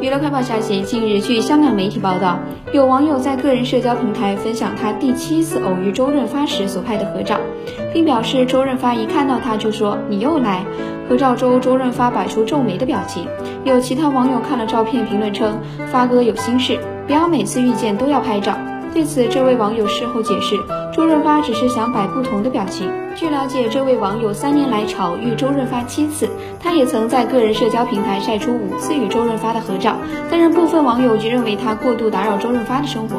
娱乐快报消息，近日，据香港媒体报道，有网友在个人社交平台分享他第七次偶遇周润发时所拍的合照，并表示周润发一看到他就说“你又来”。合照中，周润发摆出皱眉的表情。有其他网友看了照片评论称：“发哥有心事，不要每次遇见都要拍照。”对此，这位网友事后解释，周润发只是想摆不同的表情。据了解，这位网友三年来巧遇周润发七次，他也曾在个人社交平台晒出五次与周润发的合照，但是部分网友却认为他过度打扰周润发的生活。